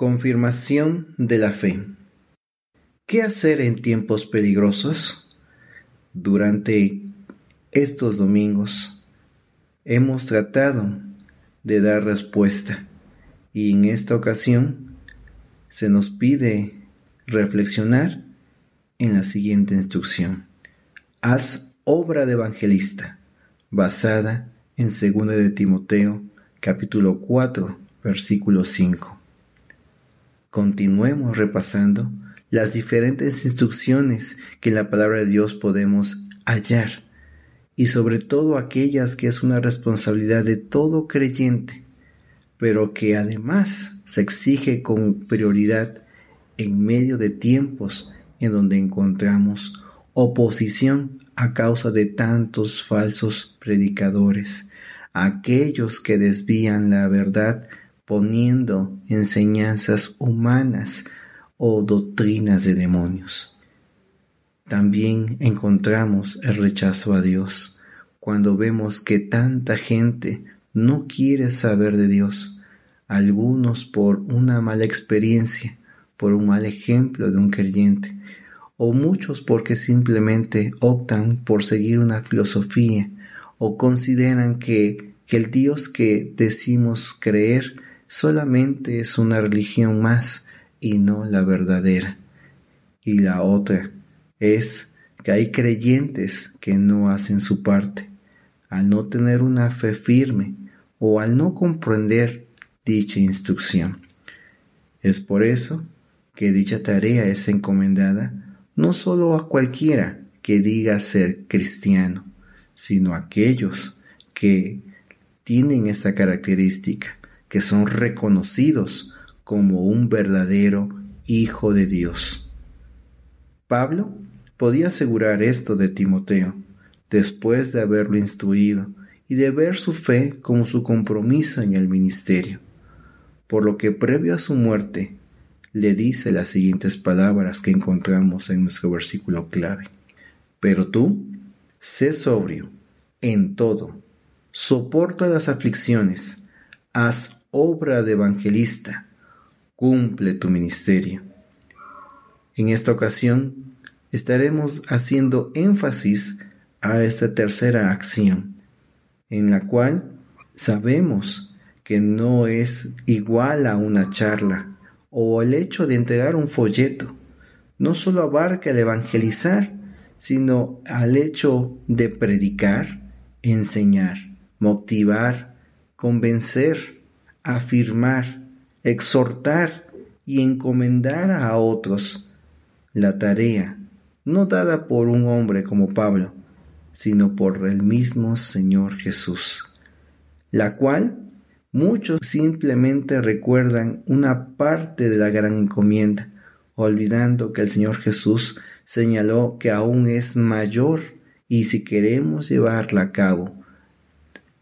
Confirmación de la fe. ¿Qué hacer en tiempos peligrosos? Durante estos domingos hemos tratado de dar respuesta y en esta ocasión se nos pide reflexionar en la siguiente instrucción. Haz obra de evangelista basada en 2 de Timoteo capítulo 4 versículo 5. Continuemos repasando las diferentes instrucciones que en la palabra de Dios podemos hallar y sobre todo aquellas que es una responsabilidad de todo creyente, pero que además se exige con prioridad en medio de tiempos en donde encontramos oposición a causa de tantos falsos predicadores, aquellos que desvían la verdad poniendo enseñanzas humanas o doctrinas de demonios. También encontramos el rechazo a Dios cuando vemos que tanta gente no quiere saber de Dios, algunos por una mala experiencia, por un mal ejemplo de un creyente, o muchos porque simplemente optan por seguir una filosofía o consideran que, que el Dios que decimos creer solamente es una religión más y no la verdadera. Y la otra es que hay creyentes que no hacen su parte, al no tener una fe firme o al no comprender dicha instrucción. Es por eso que dicha tarea es encomendada no solo a cualquiera que diga ser cristiano, sino a aquellos que tienen esta característica que son reconocidos como un verdadero Hijo de Dios. Pablo podía asegurar esto de Timoteo después de haberlo instruido y de ver su fe como su compromiso en el ministerio, por lo que previo a su muerte le dice las siguientes palabras que encontramos en nuestro versículo clave. Pero tú, sé sobrio en todo, soporta las aflicciones, haz obra de evangelista, cumple tu ministerio. En esta ocasión estaremos haciendo énfasis a esta tercera acción, en la cual sabemos que no es igual a una charla o el hecho de entregar un folleto. No solo abarca el evangelizar, sino al hecho de predicar, enseñar, motivar, convencer, afirmar, exhortar y encomendar a otros la tarea no dada por un hombre como Pablo, sino por el mismo Señor Jesús, la cual muchos simplemente recuerdan una parte de la gran encomienda, olvidando que el Señor Jesús señaló que aún es mayor y si queremos llevarla a cabo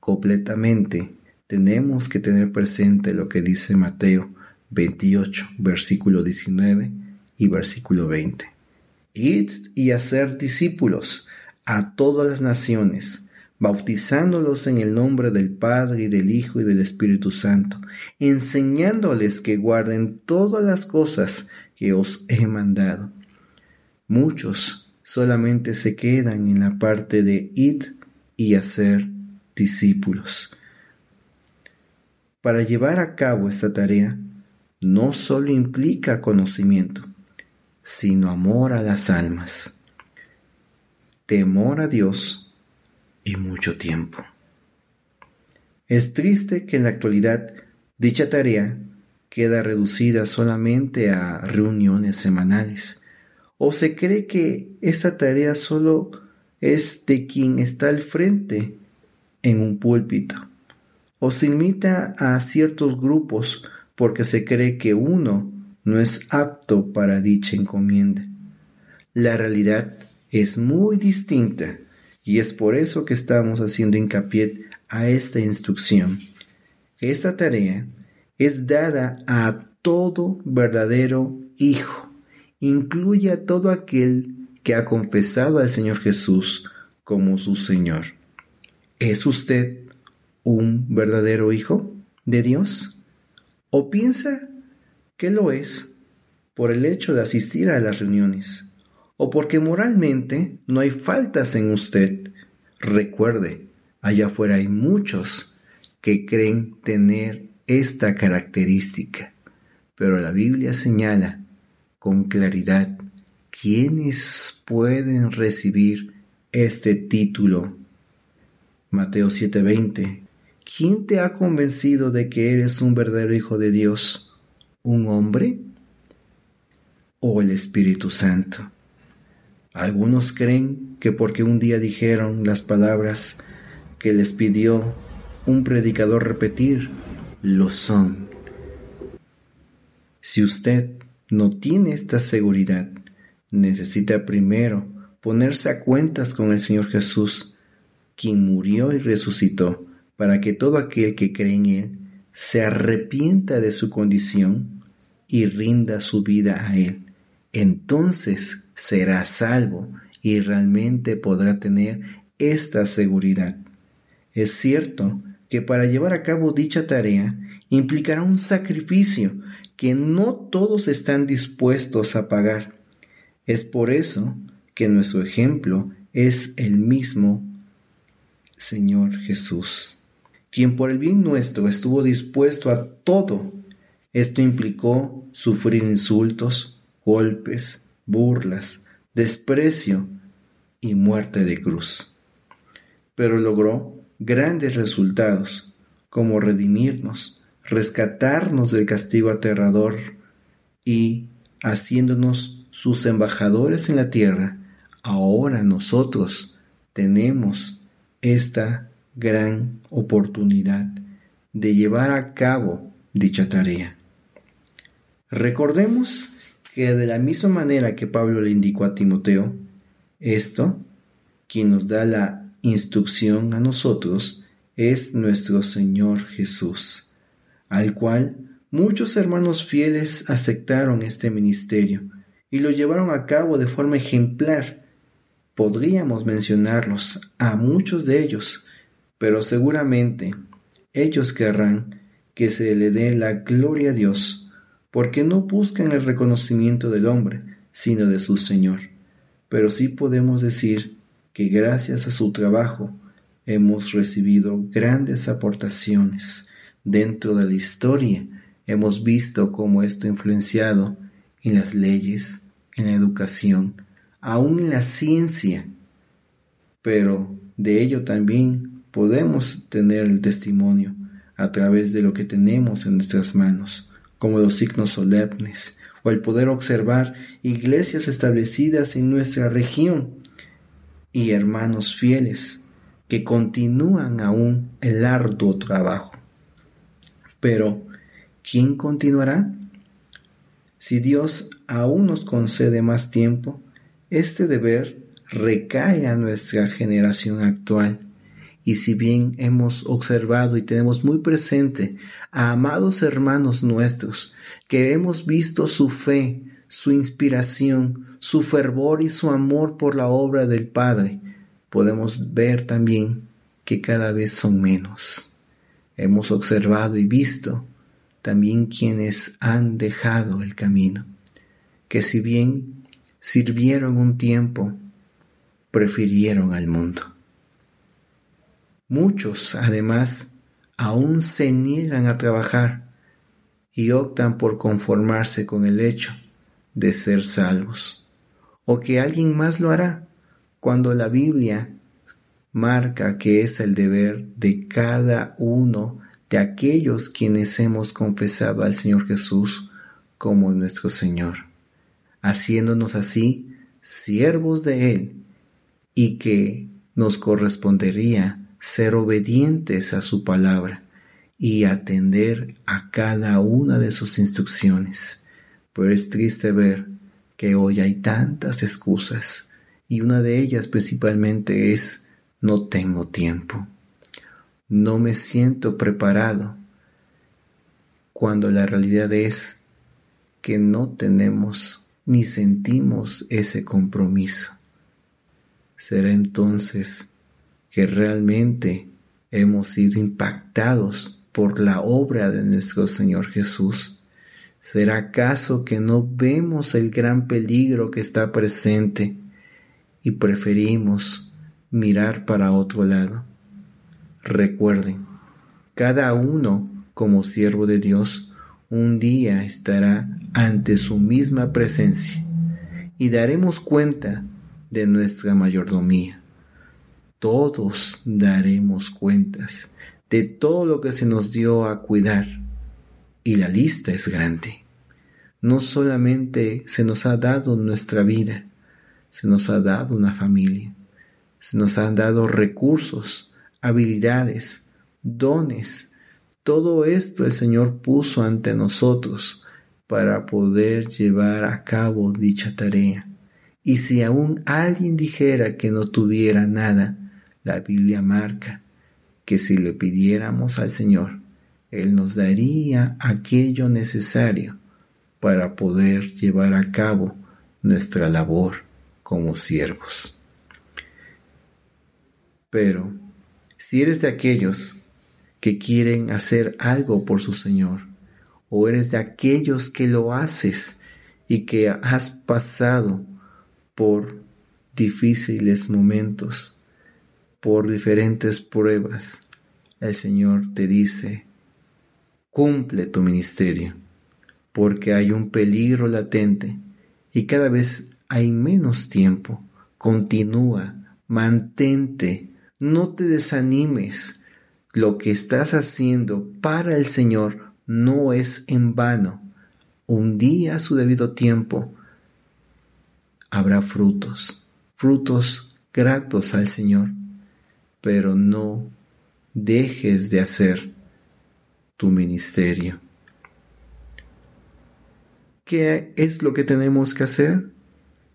completamente, tenemos que tener presente lo que dice Mateo 28, versículo 19 y versículo 20. Id y hacer discípulos a todas las naciones, bautizándolos en el nombre del Padre y del Hijo y del Espíritu Santo, enseñándoles que guarden todas las cosas que os he mandado. Muchos solamente se quedan en la parte de id y hacer discípulos. Para llevar a cabo esta tarea, no solo implica conocimiento, sino amor a las almas, temor a Dios y mucho tiempo. Es triste que en la actualidad dicha tarea queda reducida solamente a reuniones semanales, o se cree que esa tarea solo es de quien está al frente en un púlpito o se imita a ciertos grupos porque se cree que uno no es apto para dicha encomienda. La realidad es muy distinta y es por eso que estamos haciendo hincapié a esta instrucción. Esta tarea es dada a todo verdadero hijo, incluye a todo aquel que ha confesado al Señor Jesús como su Señor. ¿Es usted un verdadero hijo de Dios? ¿O piensa que lo es por el hecho de asistir a las reuniones o porque moralmente no hay faltas en usted. Recuerde, allá afuera hay muchos que creen tener esta característica, pero la Biblia señala con claridad quiénes pueden recibir este título. Mateo 7:20 ¿Quién te ha convencido de que eres un verdadero hijo de Dios? ¿Un hombre o el Espíritu Santo? Algunos creen que porque un día dijeron las palabras que les pidió un predicador repetir, lo son. Si usted no tiene esta seguridad, necesita primero ponerse a cuentas con el Señor Jesús, quien murió y resucitó, para que todo aquel que cree en Él se arrepienta de su condición y rinda su vida a Él. Entonces será salvo y realmente podrá tener esta seguridad. Es cierto que para llevar a cabo dicha tarea implicará un sacrificio que no todos están dispuestos a pagar. Es por eso que nuestro ejemplo es el mismo Señor Jesús, quien por el bien nuestro estuvo dispuesto a todo. Esto implicó sufrir insultos, golpes, burlas, desprecio y muerte de cruz. Pero logró grandes resultados, como redimirnos, rescatarnos del castigo aterrador y, haciéndonos sus embajadores en la tierra, ahora nosotros tenemos esta gran oportunidad de llevar a cabo dicha tarea. Recordemos que de la misma manera que Pablo le indicó a Timoteo, esto, quien nos da la instrucción a nosotros, es nuestro Señor Jesús, al cual muchos hermanos fieles aceptaron este ministerio y lo llevaron a cabo de forma ejemplar. Podríamos mencionarlos a muchos de ellos, pero seguramente ellos querrán que se le dé la gloria a Dios porque no buscan el reconocimiento del hombre, sino de su Señor. Pero sí podemos decir que gracias a su trabajo hemos recibido grandes aportaciones dentro de la historia. Hemos visto cómo esto ha influenciado en las leyes, en la educación, aún en la ciencia. Pero de ello también podemos tener el testimonio a través de lo que tenemos en nuestras manos como los signos solemnes, o el poder observar iglesias establecidas en nuestra región y hermanos fieles que continúan aún el arduo trabajo. Pero, ¿quién continuará? Si Dios aún nos concede más tiempo, este deber recae a nuestra generación actual y si bien hemos observado y tenemos muy presente a amados hermanos nuestros, que hemos visto su fe, su inspiración, su fervor y su amor por la obra del Padre, podemos ver también que cada vez son menos. Hemos observado y visto también quienes han dejado el camino, que si bien sirvieron un tiempo, prefirieron al mundo. Muchos, además, aún se niegan a trabajar y optan por conformarse con el hecho de ser salvos, o que alguien más lo hará, cuando la Biblia marca que es el deber de cada uno de aquellos quienes hemos confesado al Señor Jesús como nuestro Señor, haciéndonos así siervos de Él y que nos correspondería ser obedientes a su palabra y atender a cada una de sus instrucciones. Pero es triste ver que hoy hay tantas excusas y una de ellas principalmente es no tengo tiempo, no me siento preparado, cuando la realidad es que no tenemos ni sentimos ese compromiso. Será entonces que realmente hemos sido impactados por la obra de nuestro Señor Jesús, ¿Será acaso que no vemos el gran peligro que está presente y preferimos mirar para otro lado? Recuerden, cada uno como siervo de Dios un día estará ante su misma presencia y daremos cuenta de nuestra mayordomía. Todos daremos cuentas de todo lo que se nos dio a cuidar y la lista es grande. No solamente se nos ha dado nuestra vida, se nos ha dado una familia, se nos han dado recursos, habilidades, dones. Todo esto el Señor puso ante nosotros para poder llevar a cabo dicha tarea. Y si aún alguien dijera que no tuviera nada, la Biblia marca que si le pidiéramos al Señor, Él nos daría aquello necesario para poder llevar a cabo nuestra labor como siervos. Pero si eres de aquellos que quieren hacer algo por su Señor, o eres de aquellos que lo haces y que has pasado por difíciles momentos, por diferentes pruebas, el Señor te dice, cumple tu ministerio, porque hay un peligro latente y cada vez hay menos tiempo. Continúa, mantente, no te desanimes. Lo que estás haciendo para el Señor no es en vano. Un día a su debido tiempo habrá frutos, frutos gratos al Señor, pero no dejes de hacer tu ministerio. ¿Qué es lo que tenemos que hacer?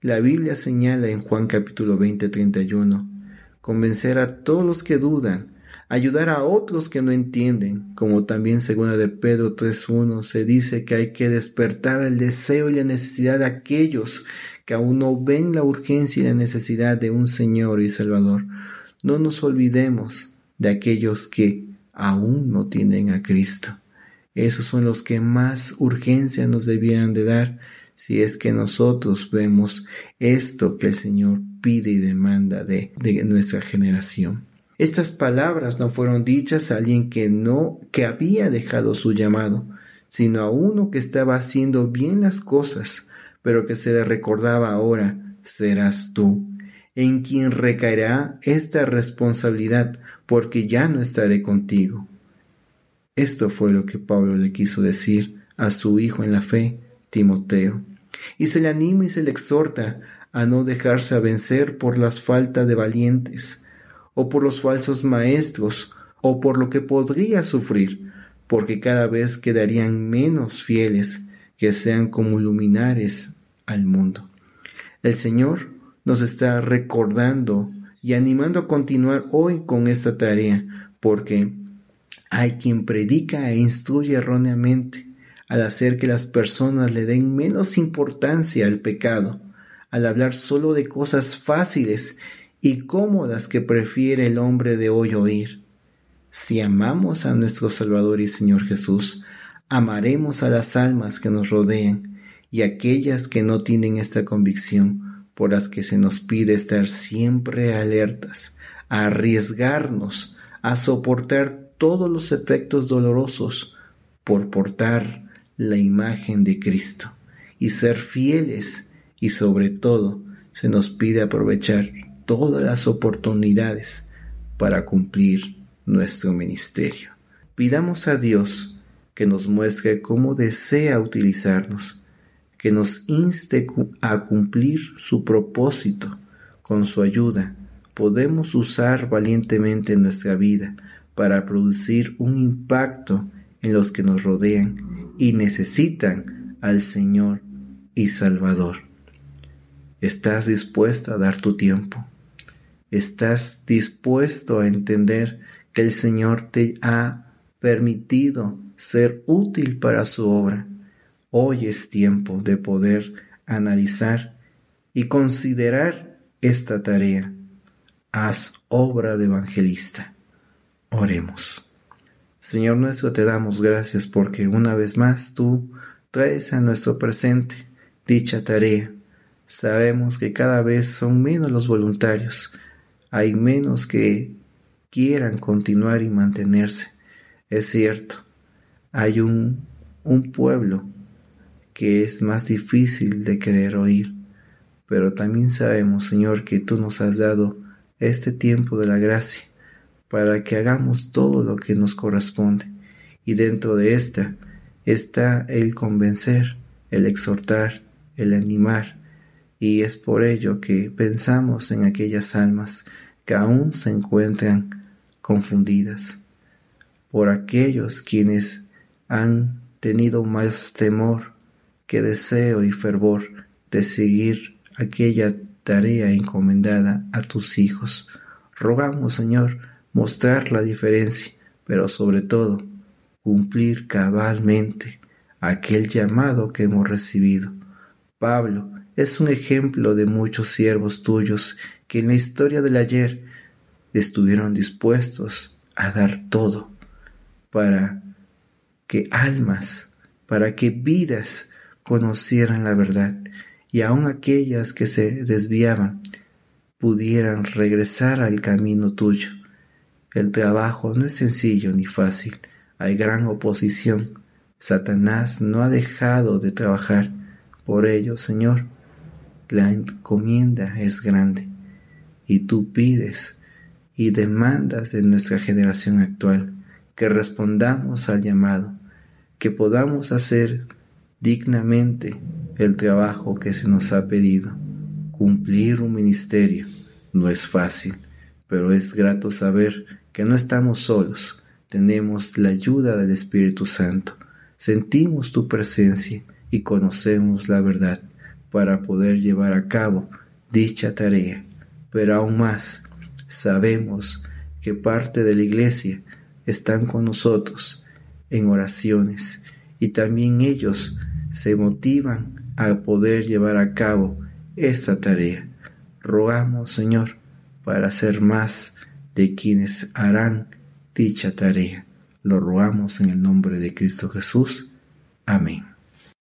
La Biblia señala en Juan capítulo 20, 31, convencer a todos los que dudan, ayudar a otros que no entienden, como también según de Pedro 3.1 se dice que hay que despertar el deseo y la necesidad de aquellos que aún no ven la urgencia y la necesidad de un Señor y Salvador. No nos olvidemos de aquellos que aún no tienen a Cristo. Esos son los que más urgencia nos debieran de dar si es que nosotros vemos esto que el Señor pide y demanda de, de nuestra generación. Estas palabras no fueron dichas a alguien que no, que había dejado su llamado, sino a uno que estaba haciendo bien las cosas, pero que se le recordaba ahora, serás tú, en quien recaerá esta responsabilidad, porque ya no estaré contigo. Esto fue lo que Pablo le quiso decir a su hijo en la fe, Timoteo, y se le anima y se le exhorta a no dejarse a vencer por las faltas de valientes, o por los falsos maestros, o por lo que podría sufrir, porque cada vez quedarían menos fieles que sean como luminares al mundo. El Señor nos está recordando y animando a continuar hoy con esta tarea, porque hay quien predica e instruye erróneamente al hacer que las personas le den menos importancia al pecado, al hablar solo de cosas fáciles y cómodas que prefiere el hombre de hoy oír. Si amamos a nuestro Salvador y Señor Jesús, amaremos a las almas que nos rodean y aquellas que no tienen esta convicción, por las que se nos pide estar siempre alertas, a arriesgarnos, a soportar todos los efectos dolorosos por portar la imagen de Cristo y ser fieles y sobre todo se nos pide aprovechar todas las oportunidades para cumplir nuestro ministerio. Pidamos a Dios que nos muestre cómo desea utilizarnos, que nos inste a cumplir su propósito. Con su ayuda podemos usar valientemente nuestra vida para producir un impacto en los que nos rodean y necesitan al Señor y Salvador. ¿Estás dispuesto a dar tu tiempo? ¿Estás dispuesto a entender que el Señor te ha permitido ser útil para su obra. Hoy es tiempo de poder analizar y considerar esta tarea. Haz obra de evangelista. Oremos. Señor nuestro, te damos gracias porque una vez más tú traes a nuestro presente dicha tarea. Sabemos que cada vez son menos los voluntarios, hay menos que quieran continuar y mantenerse. Es cierto, hay un, un pueblo que es más difícil de querer oír, pero también sabemos, Señor, que tú nos has dado este tiempo de la gracia para que hagamos todo lo que nos corresponde. Y dentro de esta está el convencer, el exhortar, el animar, y es por ello que pensamos en aquellas almas que aún se encuentran confundidas, por aquellos quienes han tenido más temor que deseo y fervor de seguir aquella tarea encomendada a tus hijos. Rogamos, Señor, mostrar la diferencia, pero sobre todo cumplir cabalmente aquel llamado que hemos recibido. Pablo es un ejemplo de muchos siervos tuyos que en la historia del ayer estuvieron dispuestos a dar todo para que almas, para que vidas conocieran la verdad y aun aquellas que se desviaban pudieran regresar al camino tuyo. El trabajo no es sencillo ni fácil, hay gran oposición. Satanás no ha dejado de trabajar. Por ello, Señor, la encomienda es grande y tú pides y demandas de nuestra generación actual que respondamos al llamado, que podamos hacer dignamente el trabajo que se nos ha pedido. Cumplir un ministerio no es fácil, pero es grato saber que no estamos solos, tenemos la ayuda del Espíritu Santo, sentimos tu presencia y conocemos la verdad para poder llevar a cabo dicha tarea. Pero aún más, sabemos que parte de la iglesia están con nosotros en oraciones y también ellos se motivan a poder llevar a cabo esta tarea. Rogamos, Señor, para ser más de quienes harán dicha tarea. Lo rogamos en el nombre de Cristo Jesús. Amén.